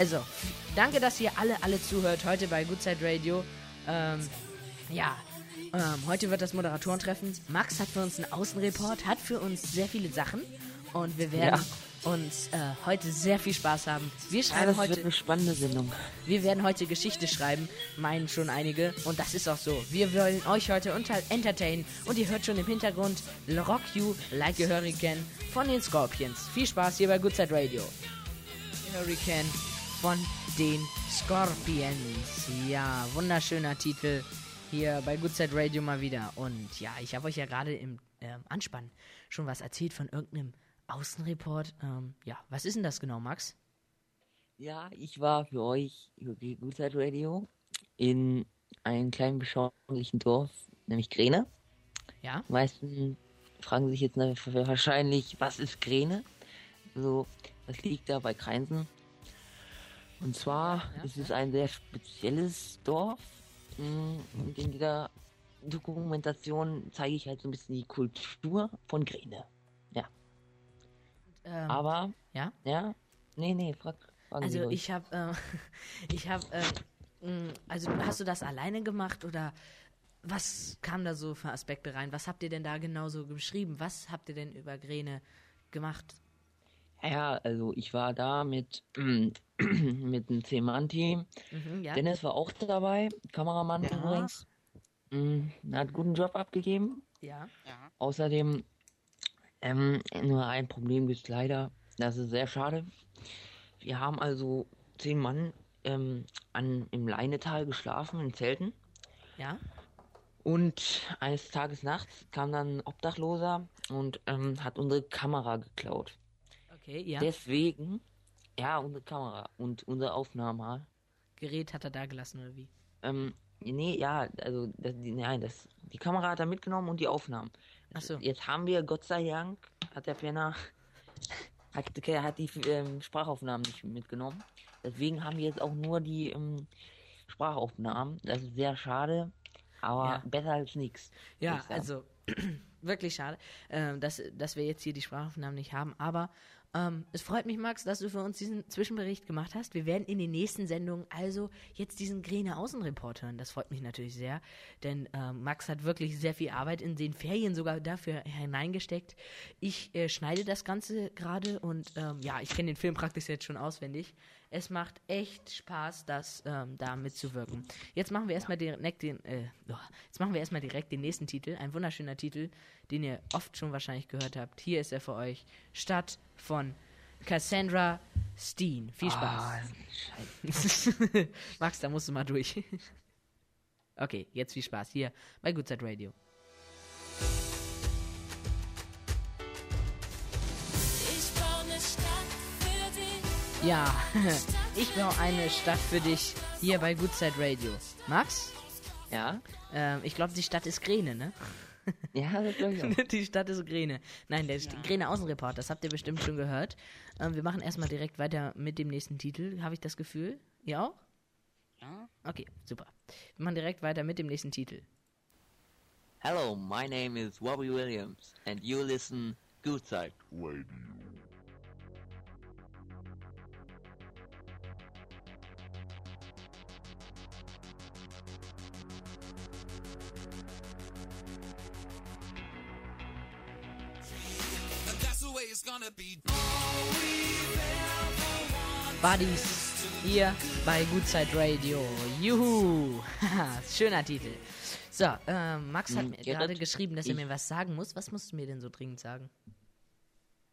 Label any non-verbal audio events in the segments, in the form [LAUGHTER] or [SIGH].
Also, danke, dass ihr alle, alle zuhört heute bei Goodside Radio. Ähm, ja, ähm, heute wird das Moderatorentreffen. Max hat für uns einen Außenreport, hat für uns sehr viele Sachen und wir werden ja. uns äh, heute sehr viel Spaß haben. Wir schreiben ja, das heute wird eine spannende Sendung. Wir werden heute Geschichte schreiben, meinen schon einige und das ist auch so. Wir wollen euch heute unter entertainen und ihr hört schon im Hintergrund Rock You Like a Hurricane von den Scorpions. Viel Spaß hier bei Goodside Radio. Hurricane von den Scorpions. Ja, wunderschöner Titel hier bei Good Side Radio mal wieder. Und ja, ich habe euch ja gerade im ähm, Anspann schon was erzählt von irgendeinem Außenreport. Ähm, ja, was ist denn das genau, Max? Ja, ich war für euch für Good Side Radio in einem kleinen beschaulichen Dorf, nämlich Gräne. Ja. Die meisten fragen sich jetzt wahrscheinlich, was ist Gräne? So, das liegt da bei Kreinsen und zwar ist es ein sehr spezielles Dorf. Mm, und in dieser Dokumentation zeige ich halt so ein bisschen die Kultur von Grene. Ja. Ähm, Aber, ja? Ja? Nee, nee, frag. Also ich habe, [LAUGHS] äh, ich habe, äh, also hast du das alleine gemacht oder was kam da so für Aspekte rein? Was habt ihr denn da genau so geschrieben? Was habt ihr denn über Grene gemacht? Ja, also ich war da mit, [CLEARS THROAT] mit einem Zehn-Mann-Team. Mhm, ja. Dennis war auch dabei, Kameramann ja. übrigens. Mhm, hat einen guten Job abgegeben. Ja. ja. Außerdem ähm, nur ein Problem gibt leider. Das ist sehr schade. Wir haben also zehn Mann ähm, an, im Leinetal geschlafen, in Zelten. Ja. Und eines Tages nachts kam dann ein Obdachloser und ähm, hat unsere Kamera geklaut. Okay, ja. Deswegen, ja, unsere Kamera und unser Aufnahme. Gerät hat er da gelassen, oder wie? Ähm, nee, ja, also, das, die, nein, das, die Kamera hat er mitgenommen und die Aufnahmen. Achso. Jetzt haben wir, Gott sei Dank, hat der Penner, [LAUGHS] hat, hat die ähm, Sprachaufnahmen nicht mitgenommen. Deswegen haben wir jetzt auch nur die ähm, Sprachaufnahmen. Das ist sehr schade, aber ja. besser als nichts. Ja, also [CLEARS THROAT] wirklich schade, äh, dass, dass wir jetzt hier die Sprachaufnahmen nicht haben. Aber ähm, es freut mich, Max, dass du für uns diesen Zwischenbericht gemacht hast. Wir werden in den nächsten Sendungen also jetzt diesen Gräne Außenreport hören. Das freut mich natürlich sehr, denn ähm, Max hat wirklich sehr viel Arbeit in den Ferien sogar dafür hineingesteckt. Ich äh, schneide das Ganze gerade und ähm, ja, ich kenne den Film praktisch jetzt schon auswendig. Es macht echt Spaß, das ähm, da mitzuwirken. Jetzt machen wir erstmal direkt den, äh, oh, jetzt machen wir erstmal direkt den nächsten Titel. Ein wunderschöner Titel, den ihr oft schon wahrscheinlich gehört habt. Hier ist er für euch. Stadt von Cassandra Steen. Viel Spaß. Ah, [LAUGHS] Max, da musst du mal durch. [LAUGHS] okay, jetzt viel Spaß hier bei Good Side Radio. Ja, [LAUGHS] ich baue eine Stadt für dich hier bei Good Side Radio. Max? Ja? Ähm, ich glaube, die Stadt ist Grene, ne? Ja, das glaube ich auch. [LAUGHS] Die Stadt ist Grene. Nein, der ja. Grene Außenreport, das habt ihr bestimmt schon gehört. Ähm, wir machen erstmal direkt weiter mit dem nächsten Titel, habe ich das Gefühl. Ihr auch? Ja. Okay, super. Wir machen direkt weiter mit dem nächsten Titel. Hello, my name is Robbie Williams and you listen Good Side Radio. Buddies hier bei Goodside Radio. Juhu! [LAUGHS] Schöner Titel. So, äh, Max hat hm, mir gerade geschrieben, dass er mir was sagen muss. Was musst du mir denn so dringend sagen?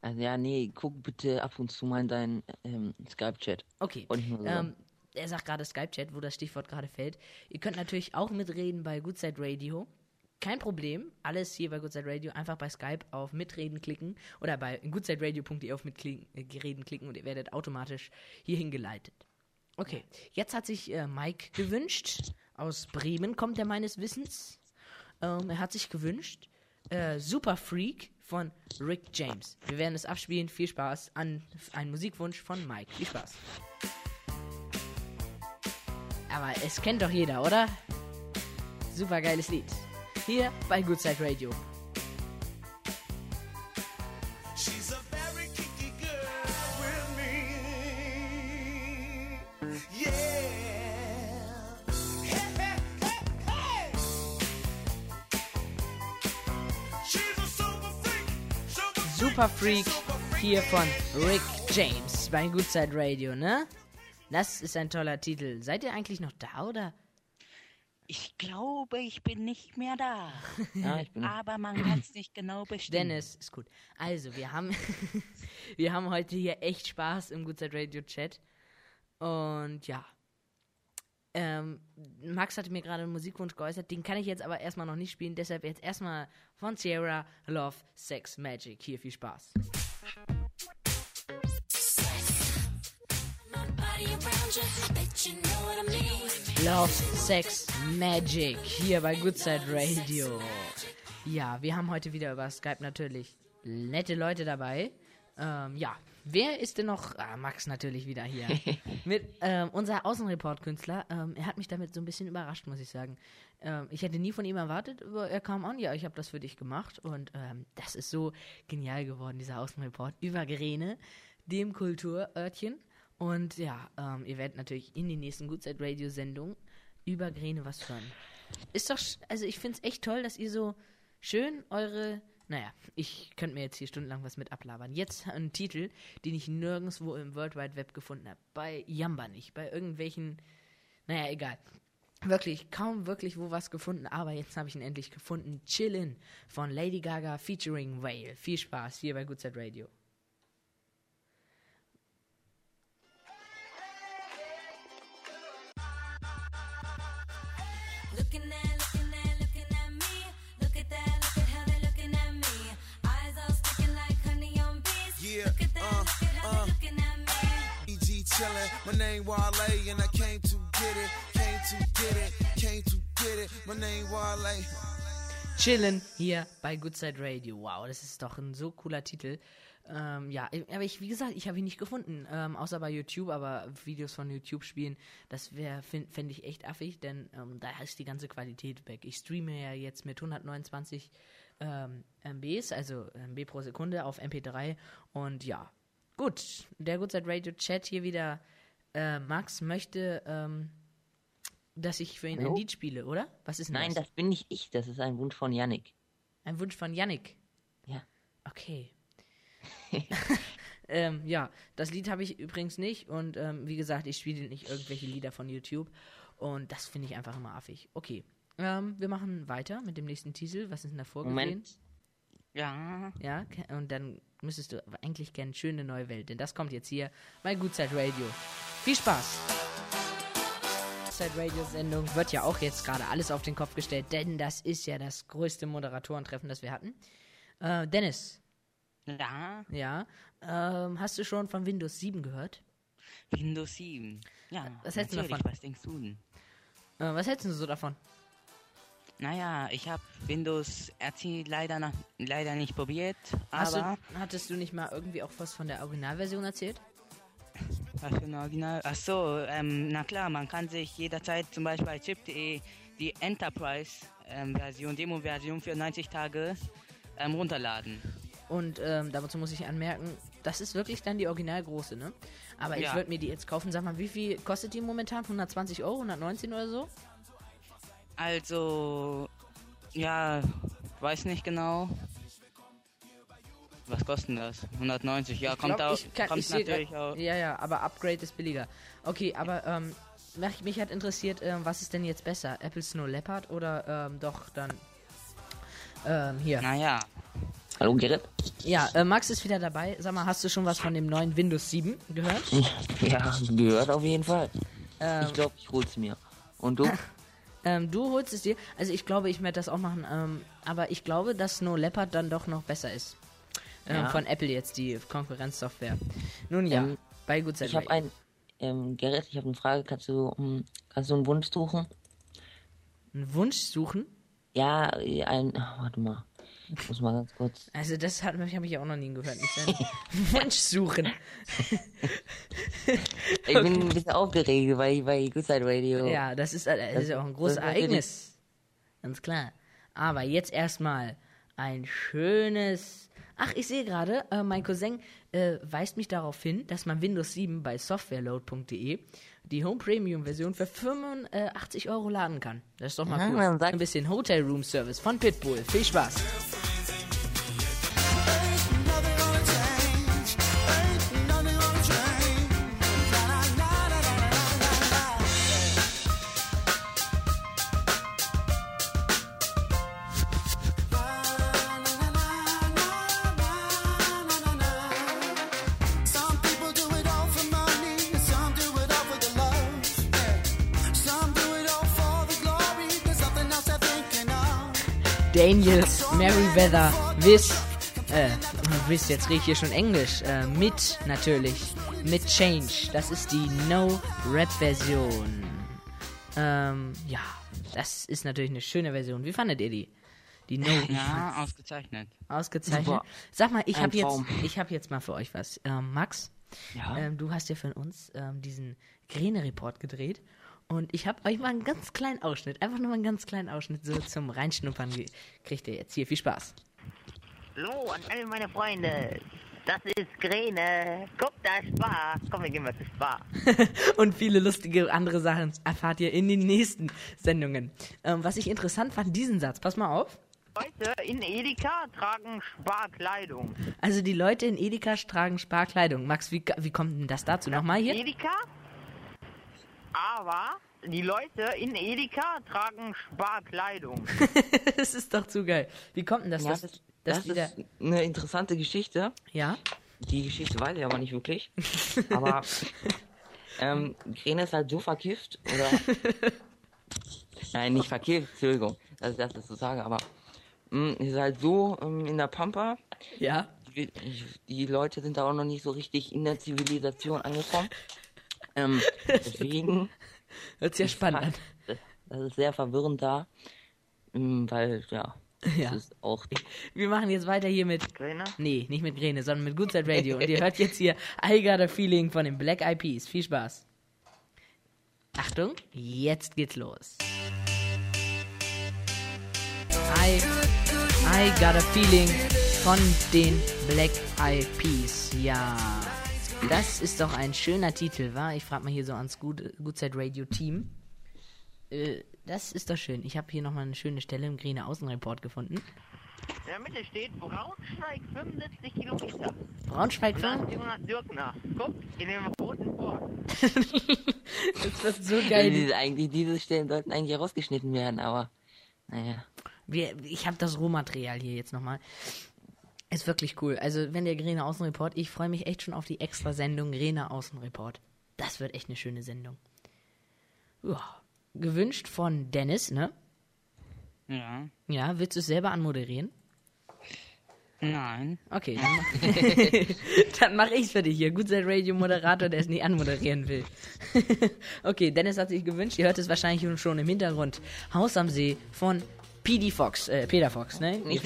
Also ja, nee, guck bitte ab und zu mal in deinen ähm, Skype-Chat. Okay. Ähm, er sagt gerade Skype-Chat, wo das Stichwort gerade fällt. Ihr könnt natürlich auch mitreden bei Goodside Radio kein Problem. Alles hier bei Goodside Radio einfach bei Skype auf Mitreden klicken oder bei goodsideradio.de auf Mitreden äh, klicken und ihr werdet automatisch hierhin geleitet. Okay, jetzt hat sich äh, Mike gewünscht. Aus Bremen kommt er meines Wissens. Ähm, er hat sich gewünscht äh, Super Freak von Rick James. Wir werden es abspielen. Viel Spaß an einen Musikwunsch von Mike. Viel Spaß. Aber es kennt doch jeder, oder? Super geiles Lied hier bei Good Side Radio. Super Freak hier von Rick James bei Goodside Radio, ne? Das ist ein toller Titel. Seid ihr eigentlich noch da oder? Ich glaube, ich bin nicht mehr da. [LAUGHS] Ja, ich bin. Aber man kann es nicht genau bestimmen. Dennis, ist gut. Also, wir haben, [LAUGHS] wir haben heute hier echt Spaß im Goodside Radio Chat. Und ja. Ähm, Max hatte mir gerade einen Musikwunsch geäußert, den kann ich jetzt aber erstmal noch nicht spielen, deshalb jetzt erstmal von Sierra Love Sex Magic. Hier viel Spaß. Love Sex Magic hier bei Goodside Radio. Ja, wir haben heute wieder über Skype natürlich nette Leute dabei. Ähm, ja, wer ist denn noch? Ah, Max natürlich wieder hier. [LAUGHS] Mit ähm, unser Außenreport-Künstler. Ähm, er hat mich damit so ein bisschen überrascht, muss ich sagen. Ähm, ich hätte nie von ihm erwartet, aber er kam an, ja, ich habe das für dich gemacht. Und ähm, das ist so genial geworden, dieser Außenreport über Grene, dem Kulturörtchen. Und ja, ähm, ihr werdet natürlich in den nächsten Goodside Radio Sendungen über Grene was hören. Ist doch, also ich finde es echt toll, dass ihr so schön eure, naja, ich könnte mir jetzt hier stundenlang was mit ablabern. Jetzt ein Titel, den ich nirgendwo im World Wide Web gefunden habe. Bei Yamba nicht, bei irgendwelchen, naja, egal. Wirklich, kaum wirklich wo was gefunden, aber jetzt habe ich ihn endlich gefunden. Chillin' von Lady Gaga featuring Whale. Viel Spaß hier bei Goodside Radio. My name Wale, and I came to get it, came to get it, came to get it. My name Wale. Chillen hier bei Goodside Radio. Wow, das ist doch ein so cooler Titel. Ähm, ja, aber ich, wie gesagt, ich habe ihn nicht gefunden, ähm, außer bei YouTube, aber Videos von YouTube spielen, das wäre, fände ich echt affig, denn ähm, da ist die ganze Qualität weg. Ich streame ja jetzt mit 129 ähm, MBs, also MB pro Sekunde auf MP3 und ja, gut, der Goodside Radio Chat hier wieder. Äh, Max möchte, ähm, dass ich für ihn ein Hallo? Lied spiele, oder? Was ist denn Nein, das bin nicht ich, das ist ein Wunsch von Yannick. Ein Wunsch von Yannick. Ja. Okay. [LAUGHS] ähm, ja, das Lied habe ich übrigens nicht und ähm, wie gesagt, ich spiele nicht irgendwelche Lieder von YouTube und das finde ich einfach immer affig. Okay, ähm, wir machen weiter mit dem nächsten Titel. Was ist denn da vorgesehen? Moment. Ja, Ja, und dann müsstest du eigentlich gerne schöne neue Welt, denn das kommt jetzt hier bei Goodside Radio. Viel Spaß! Goodside Radio Sendung wird ja auch jetzt gerade alles auf den Kopf gestellt, denn das ist ja das größte Moderatorentreffen, das wir hatten. Äh, Dennis, ja, ja, ähm, hast du schon von Windows 7 gehört? Windows 7. Ja, Was hältst du davon? Was denkst du denn? Äh, was hältst du so davon? Naja, ich habe Windows RT leider, noch, leider nicht probiert, Hast aber du, hattest du nicht mal irgendwie auch was von der Originalversion erzählt? was für ein Original? Ach so, ähm, na klar, man kann sich jederzeit zum Beispiel bei chip.de die Enterprise-Version, Demo-Version für 90 Tage ähm, runterladen. Und ähm, dazu muss ich anmerken, das ist wirklich dann die originalgroße, ne? Aber ich Ja. würde mir die jetzt kaufen. Sag mal, wie viel kostet die momentan? 120 Euro, 119 oder so? Also, ja, weiß nicht genau. Was kostet das? 190, ja, Ich kommt, glaub, au- ich kann- kommt ich seh natürlich grad- auch. Ja, ja, aber Upgrade ist billiger. Okay, aber ähm, mich, mich hat interessiert, ähm, was ist denn jetzt besser? Apple Snow Leopard oder ähm, doch dann ähm, hier? Naja, Hallo Gerrit? Ja, äh, Max ist wieder dabei. Sag mal, hast du schon was von dem neuen Windows 7 gehört? Ja, gehört auf jeden Fall. Ähm, Ich glaube, ich hol's mir. Und du? [LAUGHS] Ähm, du holst es dir. Also ich glaube, ich werde das auch machen. Ähm, aber ich glaube, dass Snow Leopard dann doch noch besser ist. Ähm, Ja. Von Apple jetzt, die Konkurrenzsoftware. Nun ja, Ähm, bei Side Ich habe ein, ähm, Gerrit, ich habe eine Frage. Kannst du, um, kannst du einen Wunsch suchen? einen Wunsch suchen. Ja, ein, ach, warte mal. Ich muss mal ganz kurz. Also das hat habe ich ja auch noch nie gehört. [LAUGHS] Wunsch suchen. [LAUGHS] Ich bin ein bisschen aufgeregt bei, bei Good Side Radio. Ja, das ist, äh, das ist ja auch ein großes Ereignis. Ganz klar. Aber jetzt erstmal ein schönes. Ach, ich sehe gerade, äh, mein Cousin äh, weist mich darauf hin, dass man Windows 7 bei softwareload.de die Home Premium Version für 85 Euro laden kann. Das ist doch mal cool. Ein bisschen Hotel Room Service von Pitbull. Viel Spaß. Daniel Merriweather Wiss. Äh, Wiss, jetzt rede ich hier schon Englisch. Äh, mit natürlich. Mit Change. Das ist die No-Rap-Version. Ähm, ja. Das ist natürlich eine schöne Version. Wie fandet ihr die? Die No. Ja, ausgezeichnet. Ausgezeichnet. Super. Sag mal, ich habe jetzt, ich habe jetzt mal für euch was. Ähm, Max, Ja. ähm, du hast ja für uns ähm, diesen Gräne-Report gedreht. Und ich habe euch mal einen ganz kleinen Ausschnitt, einfach nur mal einen ganz kleinen Ausschnitt so zum Reinschnuppern kriegt ihr jetzt. Hier, viel Spaß. Hallo an alle meine Freunde. Das ist Grene. Guck, da ist Spar. Komm, wir gehen mal zu Spar. [LAUGHS] Und viele lustige andere Sachen erfahrt ihr in den nächsten Sendungen. Ähm, was ich interessant fand, diesen Satz, pass mal auf. Leute in Edeka tragen Sparkleidung. Also die Leute in Edeka tragen Sparkleidung. Max, wie, wie kommt denn das dazu? Nochmal hier? Edeka? Aber die Leute in Edeka tragen Sparkleidung. [LAUGHS] das ist doch zu geil. Wie kommt denn das? ja, das, das die da, ist eine interessante Geschichte. ja? Die Geschichte weiß ich aber nicht wirklich. [LAUGHS] Aber ähm, Grene ist halt so verkifft oder. [LAUGHS] Nein, nicht verkifft, Entschuldigung, dass ich das jetzt so sage, aber mh, ist halt so ähm, in der Pampa. Ja? Die, die Leute sind da auch noch nicht so richtig in der Zivilisation angekommen. Ähm, [LAUGHS] deswegen, Hört sich ja spannend an. das, ist sehr verwirrend da, ähm, weil ja, Ja. das ist auch Wir machen jetzt weiter hier mit. Grene? Nee, nicht mit Grene, sondern mit Good Side Radio. Und ihr hört jetzt hier I Got a Feeling von den Black Eyed Peas. Viel Spaß. Achtung, jetzt geht's los. I, I Got a Feeling von den Black Eyed Peas. Ja, das ist doch ein schöner Titel, wa? Ich frage mal hier so ans Good, Good Side Radio Team. Äh, das ist doch schön. Ich habe hier nochmal eine schöne Stelle im Grüne Außenreport gefunden. In der Mitte steht Braunschweig 75 Kilometer. Braunschweig Und dann fahren? Jonas Dürkner. Guck, in dem roten Ford. [LAUGHS] Das wird so geil. Diese, eigentlich, diese Stellen sollten eigentlich rausgeschnitten werden, aber naja. Wir, ich habe das Rohmaterial hier jetzt nochmal. Ist wirklich cool. Also, wenn der Grene Außenreport, ich freue mich echt schon auf die extra Sendung Grene Außenreport. Das wird echt eine schöne Sendung. Ja. Gewünscht von Dennis, ne? Ja. Ja, willst du es selber anmoderieren? Nein. Okay, dann mach, [LAUGHS] dann mach ich's für dich hier. Gut sein Radio-Moderator, der es nicht anmoderieren will. [LAUGHS] okay, Dennis hat sich gewünscht, ihr hört es wahrscheinlich schon im Hintergrund. Haus am See von PD Fox, äh, Peter Fox, ne? Nicht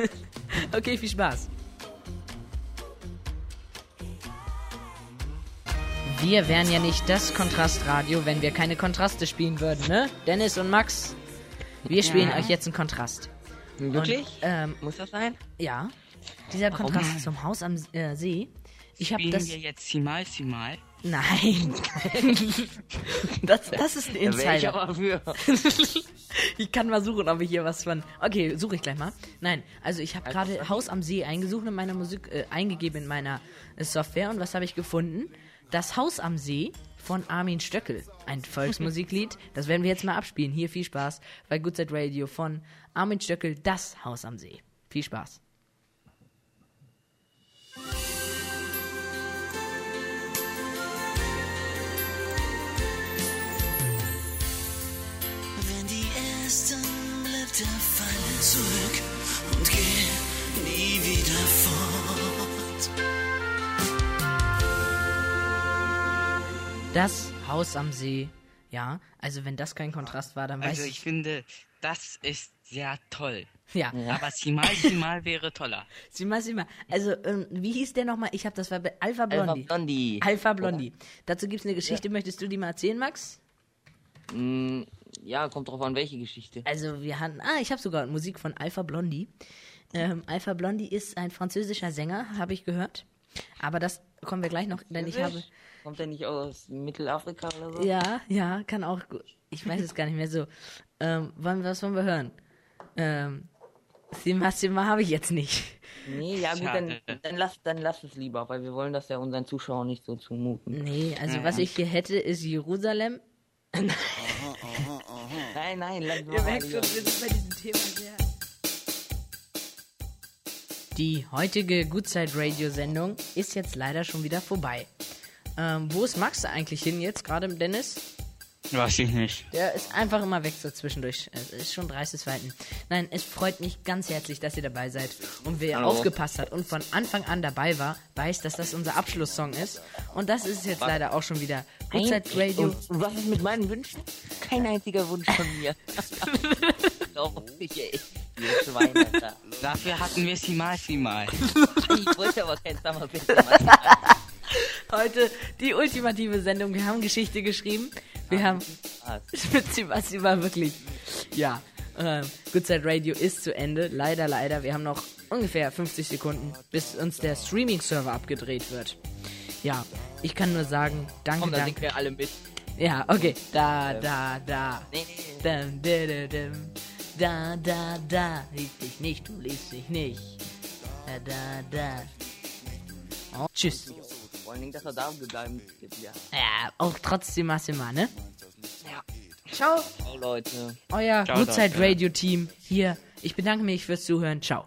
[LAUGHS] Okay, viel Spaß. Wir wären ja nicht das Kontrastradio, wenn wir keine Kontraste spielen würden, ne? Dennis und Max, wir spielen Ja. euch jetzt einen Kontrast. Wirklich? Und, ähm, Muss das sein? ja, dieser Kontrast zum Haus am äh, See. Ich habe Spielen das. wir jetzt Simal Simal? Nein. [LAUGHS] das, das ist ein ich Insider. für. [LAUGHS] Ich kann mal suchen, ob ich hier was von. Okay, suche ich gleich mal. Nein, also ich habe gerade Haus am See eingesucht in meiner Musik, äh, eingegeben in meiner äh, Software und was habe ich gefunden? Das Haus am See von Armin Stöckel. Ein Volksmusiklied. [LAUGHS] Das werden wir jetzt mal abspielen. Hier viel Spaß bei Good Set Radio von Armin Stöckel, das Haus am See. Viel Spaß. Blätter fallen zurück und gehen nie wieder fort. Das Haus am See. Ja, also wenn das kein Kontrast war, dann weiß Also ich ich. finde, das ist sehr toll. Ja, Aber Simal Simal wäre toller. sieh mal, sieh mal. Also, ähm, wie hieß der nochmal? Ich habe das war bei Alpha Alpha Blondie. Blondie. Alpha Blondie. Dazu gibt es eine Geschichte. Möchtest du die mal erzählen, Max? Mm, ja, kommt drauf an, welche Geschichte. Also, wir hatten. Ah, ich habe sogar Musik von Alpha Blondie. Ähm, Alpha Blondie ist ein französischer Sänger, habe ich gehört. Aber das kommen wir gleich noch, denn ich habe. Kommt der nicht aus Mittelafrika oder so? Ja, ja, kann auch. Ich weiß es gar nicht mehr so. Ähm, wollen, was wollen wir hören? Ähm, Sima Sima habe ich jetzt nicht. Nee, ja gut, dann, dann, lass, dann lass es lieber, weil wir wollen das ja unseren Zuschauern nicht so zumuten. Nee, also was ich hier hätte, ist Jerusalem. [LAUGHS] Nein, nein, lass Ihr mal merkt schon, wir sind bei diesem Thema sehr. Die heutige Goodside Radio Sendung ist jetzt leider schon wieder vorbei. Ähm, wo ist Max eigentlich hin jetzt, gerade Dennis? Weiß ich nicht. Der ist einfach immer weg so zwischendurch. Es ist schon 30 Zweiten. Nein, es freut mich ganz herzlich, dass ihr dabei seid. Und wer Hallo. aufgepasst hat und von Anfang an dabei war, weiß, dass das unser Abschlusssong ist. Und das ist es jetzt leider auch schon wieder. Goodside Radio. Und, und was ist mit meinen Wünschen? Kein einziger Wunsch von mir. [LAUGHS] Doch, ich, Schweine, Alter. Dafür hatten wir sie mal, sie mal. [LAUGHS] Ich wollte aber kein Sommerbild machen. Heute die ultimative Sendung. Wir haben Geschichte geschrieben. Wir haben [LAUGHS] Spitzi war wirklich. Ja. Ähm, Goodside Radio ist zu Ende. Leider, leider. Wir haben noch ungefähr 50 Sekunden, bis uns der Streaming-Server abgedreht wird. Ja, ich kann nur sagen, danke, Komm, da danke. wir alle mit. Ja, okay. Da, da, da. Da, da, da, da, da. Lies dich nicht, du liest dich nicht. Da, da, da. Oh, tschüss. Vor allen Dingen, dass er da ist. Ja. Ja, auch trotzdem Massima, ne? Ja. Ciao, Ciao, Leute. euer Ciao, Goodside Leute. Radio Team hier. Ich bedanke mich fürs Zuhören. Ciao.